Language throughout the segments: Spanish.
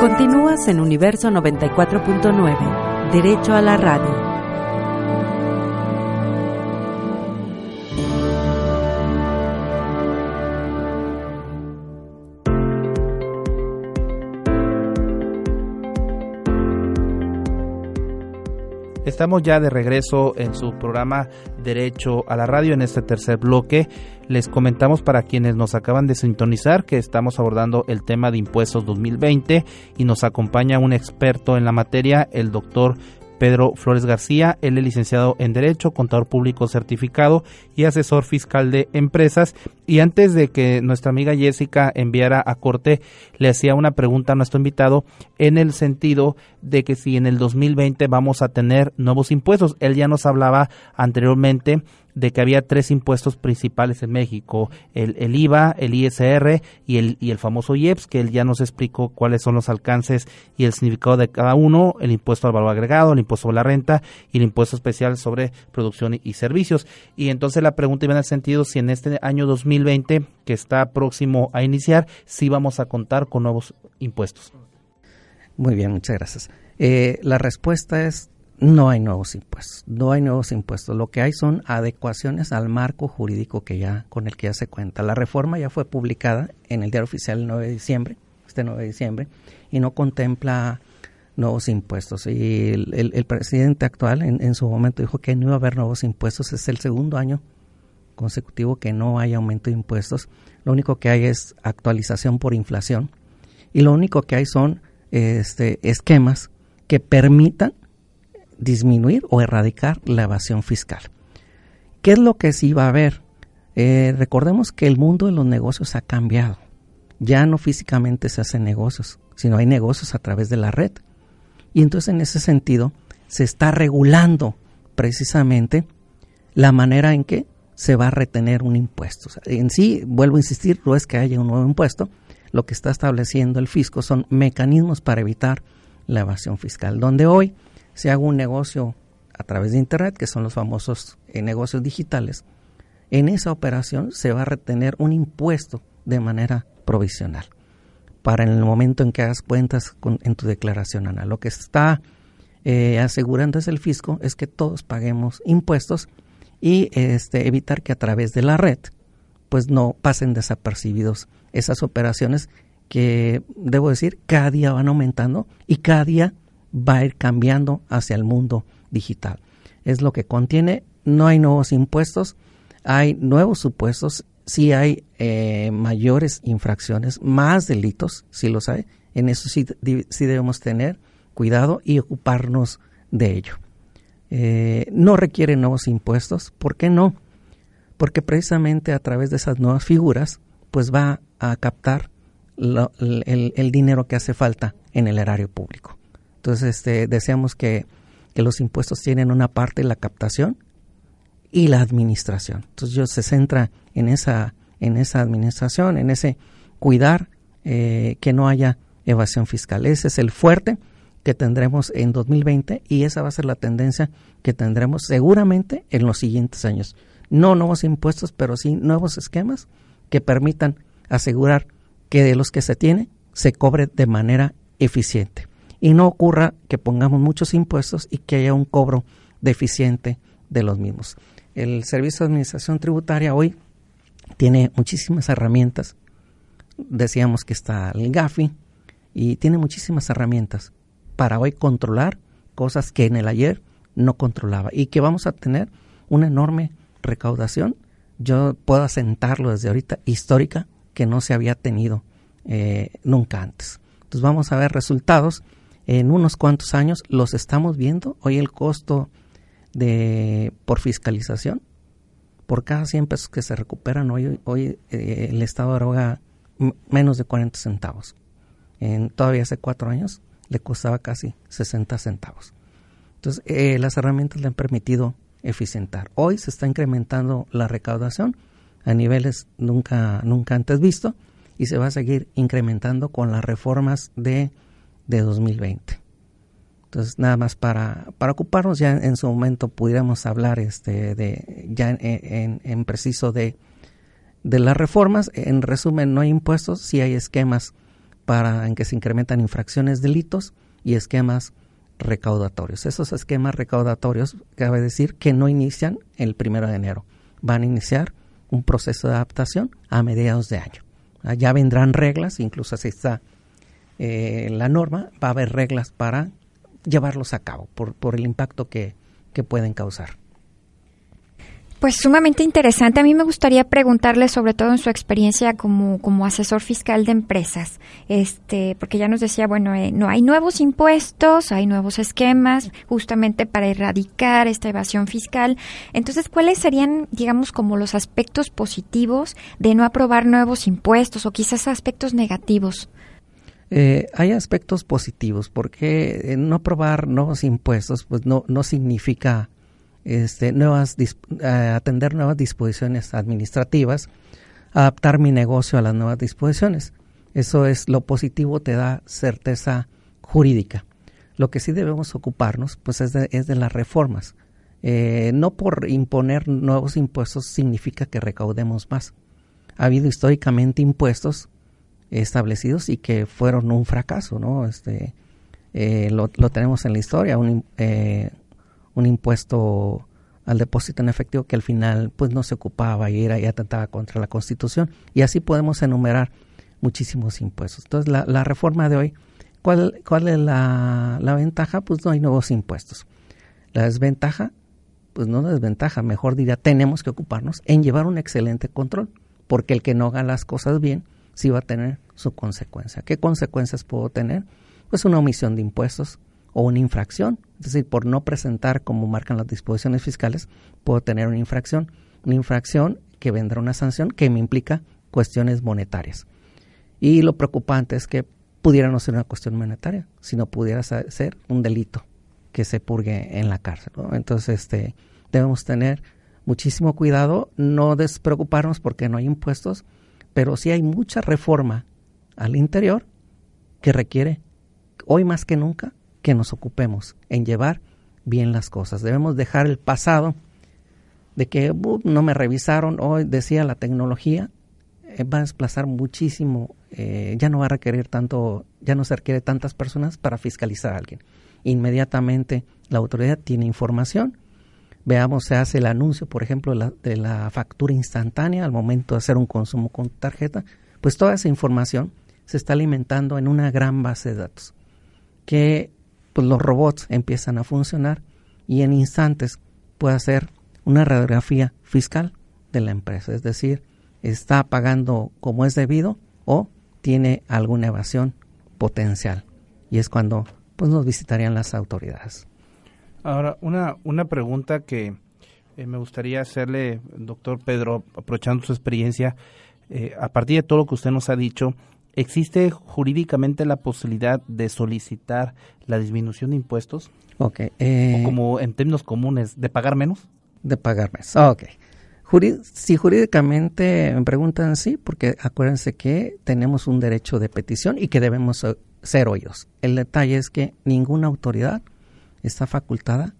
Continúas en Universo 94.9, Derecho a la Radio. Estamos ya de regreso en su programa Derecho a la Radio en este tercer bloque. Les comentamos para quienes nos acaban de sintonizar que estamos abordando el tema de impuestos 2020 y nos acompaña un experto en la materia, el doctor Pedro Flores García, él es licenciado en Derecho, contador público certificado y asesor fiscal de empresas. Y antes de que nuestra amiga Jessica enviara a corte, le hacía una pregunta a nuestro invitado en el sentido de que si en el 2020 vamos a tener nuevos impuestos. Él ya nos hablaba anteriormente de que había tres impuestos principales en México, el, IVA, el ISR y el, y el famoso IEPS, que él ya nos explicó cuáles son los alcances y el significado de cada uno, el impuesto al valor agregado, el impuesto sobre la renta y el impuesto especial sobre producción y, y servicios. Y entonces la pregunta iba en el sentido si en este año 2020, que está próximo a iniciar, si vamos a contar con nuevos impuestos. Muy bien, muchas gracias. Eh, la respuesta es no hay nuevos impuestos, no hay nuevos impuestos. Lo que hay son adecuaciones al marco jurídico que ya con el que ya se cuenta. La reforma ya fue publicada en el diario oficial el 9 de diciembre, este 9 de diciembre, y no contempla nuevos impuestos. Y el, presidente actual en, en, su momento dijo que no iba a haber nuevos impuestos. Es el segundo año consecutivo que no hay aumento de impuestos. Lo único que hay es actualización por inflación. Y lo único que hay son este, esquemas que permitan disminuir o erradicar la evasión fiscal. ¿Qué es lo que sí va a haber? Eh, recordemos que el mundo de los negocios ha cambiado. Ya no físicamente se hacen negocios, sino hay negocios a través de la red. Y entonces en ese sentido se está regulando precisamente la manera en que se va a retener un impuesto. en sí, vuelvo a insistir, no es que haya un nuevo impuesto, lo que está estableciendo el fisco son mecanismos para evitar la evasión fiscal, donde hoy se haga un negocio a través de Internet, que son los famosos eh, negocios digitales, en esa operación se va a retener un impuesto de manera provisional para en el momento en que hagas cuentas en tu declaración anual. Lo que está eh, asegurando es el fisco es que todos paguemos impuestos y este, evitar que a través de la red pues no pasen desapercibidos esas operaciones que, debo decir, cada día van aumentando y cada día va a ir cambiando hacia el mundo digital. Es lo que contiene, no hay nuevos impuestos, hay nuevos supuestos, sí hay eh, mayores infracciones, más delitos, si los hay, en eso sí, sí debemos tener cuidado y ocuparnos de ello. Eh, no requiere nuevos impuestos, ¿por qué no? Porque precisamente a través de esas nuevas figuras, pues va a captar el, dinero que hace falta en el erario público. Entonces, este, deseamos que, los impuestos tienen una parte, la captación y la administración. Entonces, yo se centra en esa, en esa administración, en ese cuidar eh, que no haya evasión fiscal. Ese es el fuerte que tendremos en 2020 y esa va a ser la tendencia que tendremos seguramente en los siguientes años. No nuevos impuestos, pero sí nuevos esquemas que permitan asegurar que de los que se tiene se cobre de manera eficiente y no ocurra que pongamos muchos impuestos y que haya un cobro deficiente de los mismos. El Servicio de Administración Tributaria hoy tiene muchísimas herramientas. Decíamos que está el GAFI y tiene muchísimas herramientas para hoy controlar cosas que en el ayer no controlaba y que vamos a tener una enorme recaudación. Yo puedo asentarlo desde ahorita histórica que no se había tenido eh, nunca antes. Entonces vamos a ver resultados en unos cuantos años, los estamos viendo. Hoy el costo de por fiscalización, por cada 100 pesos que se recuperan, hoy, hoy eh, el Estado eroga menos de 40 centavos. En, todavía hace cuatro años le costaba casi 60 centavos. Entonces, eh, las herramientas le han permitido eficientar. Hoy se está incrementando la recaudación a niveles nunca, nunca antes visto y se va a seguir incrementando con las reformas de, de 2020. Entonces, nada más para, para ocuparnos ya en, su momento pudiéramos hablar este, de, ya en, en, preciso de, de las reformas, en resumen, no hay impuestos, sí hay esquemas para en que se incrementan infracciones, delitos y esquemas recaudatorios. Esos esquemas recaudatorios, cabe decir que no inician el primero de enero, van a iniciar un proceso de adaptación a mediados de año. Ah, ya vendrán reglas, incluso así está eh, la norma, va a haber reglas para llevarlos a cabo por, por el impacto que, que pueden causar. Pues sumamente interesante. A mí me gustaría preguntarle, sobre todo en su experiencia como, como asesor fiscal de empresas, este, porque ya nos decía, bueno, eh, no hay nuevos impuestos, hay nuevos esquemas, justamente para erradicar esta evasión fiscal. Entonces, ¿cuáles serían, digamos, como los aspectos positivos de no aprobar nuevos impuestos o quizás aspectos negativos? Eh, hay aspectos positivos porque eh, no aprobar nuevos impuestos, pues no, no significa este, nuevas, eh, atender nuevas disposiciones administrativas, adaptar mi negocio a las nuevas disposiciones. Eso es lo positivo, te da certeza jurídica. Lo que sí debemos ocuparnos pues es de, es de las reformas. Eh, no por imponer nuevos impuestos significa que recaudemos más. Ha habido históricamente impuestos establecidos y que fueron un fracaso, ¿no? Este, eh, lo, lo, tenemos en la historia, un, eh, un impuesto al depósito en efectivo que al final pues no se ocupaba y era y atentaba contra la Constitución y así podemos enumerar muchísimos impuestos. Entonces la, la reforma de hoy, ¿cuál, cuál es la, la, ventaja? Pues no hay nuevos impuestos. La desventaja, pues no desventaja, mejor diría, tenemos que ocuparnos en llevar un excelente control, porque el que no haga las cosas bien sí va a tener su consecuencia. ¿Qué consecuencias puedo tener? Pues una omisión de impuestos, o una infracción. Es decir, por no presentar como marcan las disposiciones fiscales, puedo tener una infracción. Una infracción que vendrá una sanción que me implica cuestiones monetarias. Y lo preocupante es que pudiera no ser una cuestión monetaria, sino pudiera ser un delito que se purgue en la cárcel. Entonces, este, debemos tener muchísimo cuidado, no despreocuparnos porque no hay impuestos, pero sí hay mucha reforma al interior que requiere, hoy más que nunca, que nos ocupemos en llevar bien las cosas. Debemos dejar el pasado de que no me revisaron, hoy decía la tecnología eh, va a desplazar muchísimo, eh, ya no va a requerir tanto, ya no se requiere tantas personas para fiscalizar a alguien. Inmediatamente la autoridad tiene información, veamos, se hace el anuncio, por ejemplo, de la, de la factura instantánea al momento de hacer un consumo con tarjeta, pues toda esa información se está alimentando en una gran base de datos que pues los robots empiezan a funcionar y en instantes puede hacer una radiografía fiscal de la empresa, es decir, está pagando como es debido o tiene alguna evasión potencial. Y es cuando pues nos visitarían las autoridades. Ahora, una, una pregunta que eh, me gustaría hacerle, doctor Pedro, aprovechando su experiencia, eh, a partir de todo lo que usted nos ha dicho, ¿Existe jurídicamente la posibilidad de solicitar la disminución de impuestos? Ok. Eh, o como en términos comunes, ¿de pagar menos? De pagar menos. Ok. si jurídicamente me preguntan sí, porque acuérdense que tenemos un derecho de petición y que debemos ser oídos. El detalle es que ninguna autoridad está facultada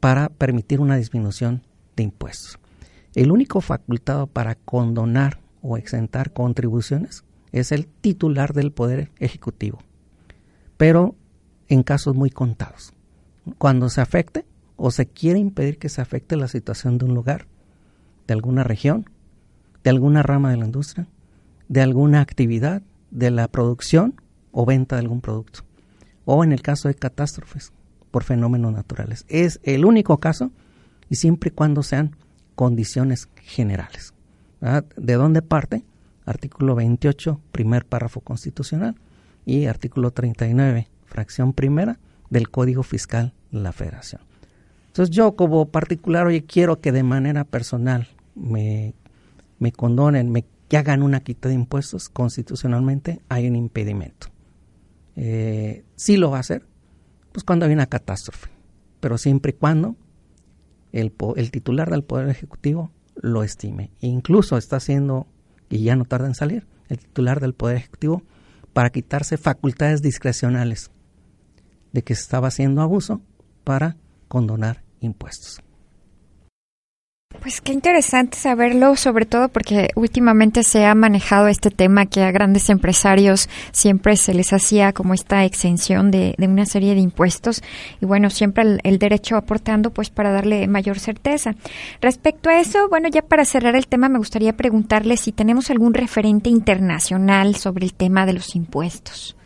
para permitir una disminución de impuestos. El único facultado para condonar o exentar contribuciones es el titular del Poder Ejecutivo, pero en casos muy contados. Cuando se afecte o se quiere impedir que se afecte la situación de un lugar, de alguna región, de alguna rama de la industria, de alguna actividad, de la producción o venta de algún producto, o en el caso de catástrofes por fenómenos naturales. Es el único caso y siempre y cuando sean condiciones generales. ¿De dónde parte? artículo 28, primer párrafo constitucional, y artículo 39, fracción primera del Código Fiscal de la Federación. Entonces yo como particular, oye, quiero que de manera personal me, me condonen, me que hagan una quita de impuestos, constitucionalmente hay un impedimento. Eh, sí lo va a hacer, pues cuando hay una catástrofe, pero siempre y cuando el, titular del Poder Ejecutivo lo estime. E incluso está haciendo y ya no tarda en salir, el titular del Poder Ejecutivo, para quitarse facultades discrecionales de que se estaba haciendo abuso para condonar impuestos. Pues qué interesante saberlo, sobre todo porque últimamente se ha manejado este tema que a grandes empresarios siempre se les hacía como esta exención de, una serie de impuestos y bueno, siempre el, derecho aportando pues para darle mayor certeza. Respecto a eso, bueno, ya para cerrar el tema me gustaría preguntarle si tenemos algún referente internacional sobre el tema de los impuestos.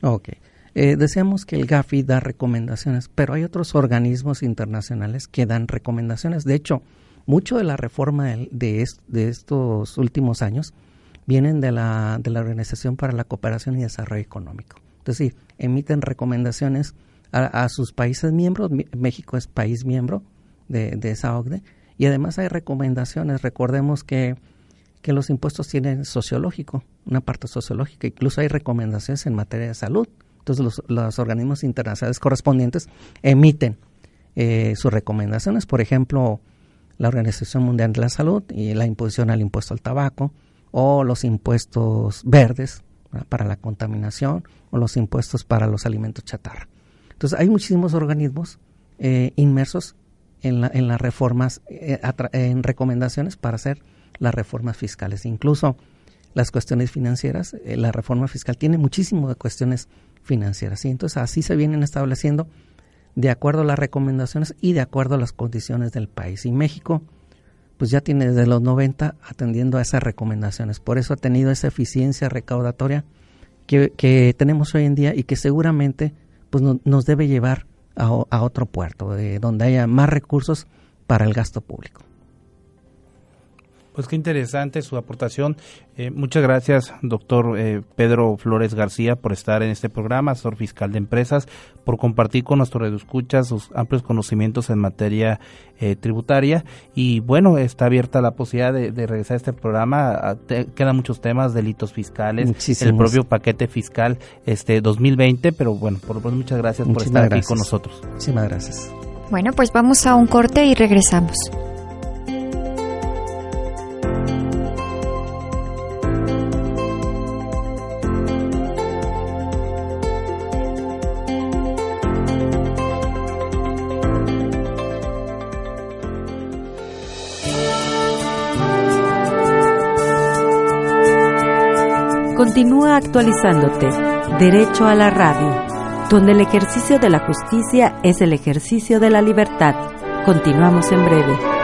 Ok. Eh, deseamos que el GAFI da recomendaciones, pero hay otros organismos internacionales que dan recomendaciones. De hecho, mucho de la reforma de, estos últimos años vienen de la, de la Organización para la Cooperación y Desarrollo Económico. Entonces, sí, emiten recomendaciones a, sus países miembros. México es país miembro de, esa OCDE. Y además hay recomendaciones. Recordemos que, que los impuestos tienen sociológico, una parte sociológica. Incluso hay recomendaciones en materia de salud. Entonces, los, los organismos internacionales correspondientes emiten eh, sus recomendaciones. Por ejemplo, la Organización Mundial de la Salud y la imposición al impuesto al tabaco o los impuestos verdes para la contaminación o los impuestos para los alimentos chatarra. Entonces hay muchísimos organismos eh, inmersos en, la, en, las reformas, eh, en recomendaciones para hacer las reformas fiscales. Incluso las cuestiones financieras, eh, la reforma fiscal tiene muchísimas cuestiones financieras. ¿sí? Entonces así se vienen estableciendo de acuerdo a las recomendaciones y de acuerdo a las condiciones del país. Y México, pues ya tiene desde los 90 atendiendo a esas recomendaciones. Por eso ha tenido esa eficiencia recaudatoria que, tenemos hoy en día y que seguramente pues nos debe llevar a, a otro puerto, de donde haya más recursos para el gasto público. Pues qué interesante su aportación. Eh, muchas gracias, doctor eh, Pedro Flores García, por estar en este programa, asesor fiscal de empresas, por compartir con nuestros redescuchas sus amplios conocimientos en materia eh, tributaria. Y bueno, está abierta la posibilidad de, regresar a este programa. quedan muchos temas, delitos fiscales, el propio paquete fiscal este 2020, pero bueno, por lo menos muchas gracias por estar aquí con nosotros. Muchísimas gracias. Bueno, pues vamos a un corte y regresamos. Continúa actualizándote. Derecho a la radio, donde el ejercicio de la justicia es el ejercicio de la libertad. Continuamos en breve.